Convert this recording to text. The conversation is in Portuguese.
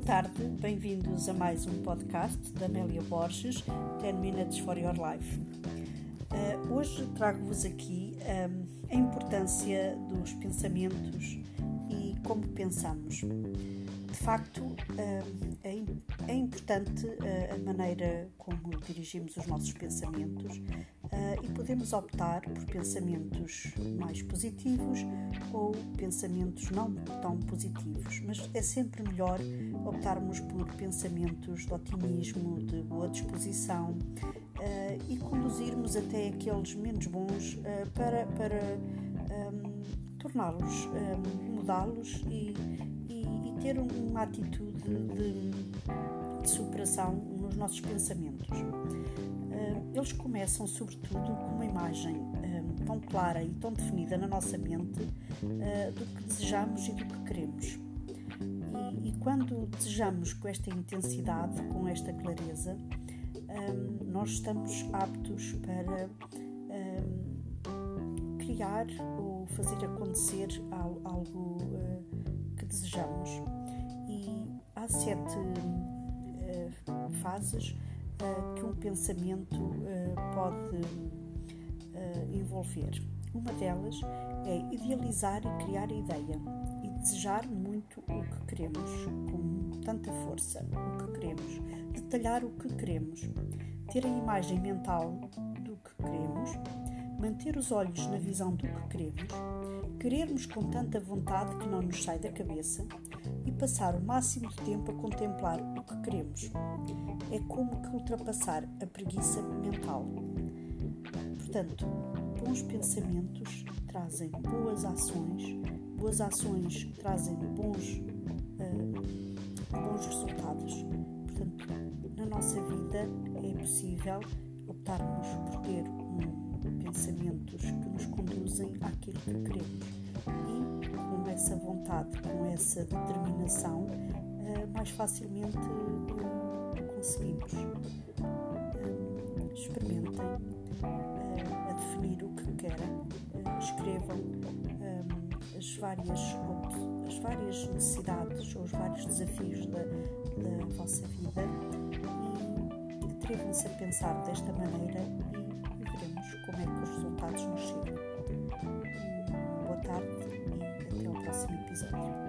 tarde, bem-vindos a mais um podcast da Amélia Borges, 10 Minutes for Your Life. Uh, hoje trago-vos aqui um, a importância dos pensamentos e como pensamos. De facto, uh, é, é, importante uh, a maneira como dirigimos os nossos pensamentos e podemos optar por pensamentos mais positivos ou pensamentos não tão positivos, mas é sempre melhor optarmos por pensamentos de otimismo, de boa disposição uh, e conduzirmos até aqueles menos bons uh, para, para um, torná-los, um, mudá-los e, e, e, ter uma atitude de, de superação nos nossos pensamentos. Uh, eles começam, sobretudo, com uma imagem clara e tão definida na nossa mente do que desejamos e do que queremos. E, e quando desejamos com esta intensidade, com esta clareza, um, nós estamos aptos para um, criar ou fazer acontecer algo uh, que desejamos. E há sete uh, fases uh, que um pensamento pode envolver. Uma delas é idealizar e criar a ideia e desejar muito o que queremos, com tanta força, o que queremos, detalhar o que queremos, ter a imagem mental do que queremos, manter os olhos na visão do que queremos, querermos com tanta vontade que não nos sai da cabeça e passar o máximo de tempo a contemplar o que queremos. É como que ultrapassar a preguiça mental. Portanto, bons pensamentos trazem boas ações, boas ações trazem bons, uh, bons resultados. Portanto, na nossa vida é possível optarmos por ter um, pensamentos que nos conduzem àquilo que queremos e com essa vontade, com essa determinação, uh, mais facilmente uh, conseguimos. experimentem escrevam as várias, as várias necessidades ou os vários desafios da, da vossa vida e atrevam-se a pensar desta maneira e veremos como é que os resultados nos chegam. Boa tarde e até ao próximo episódio.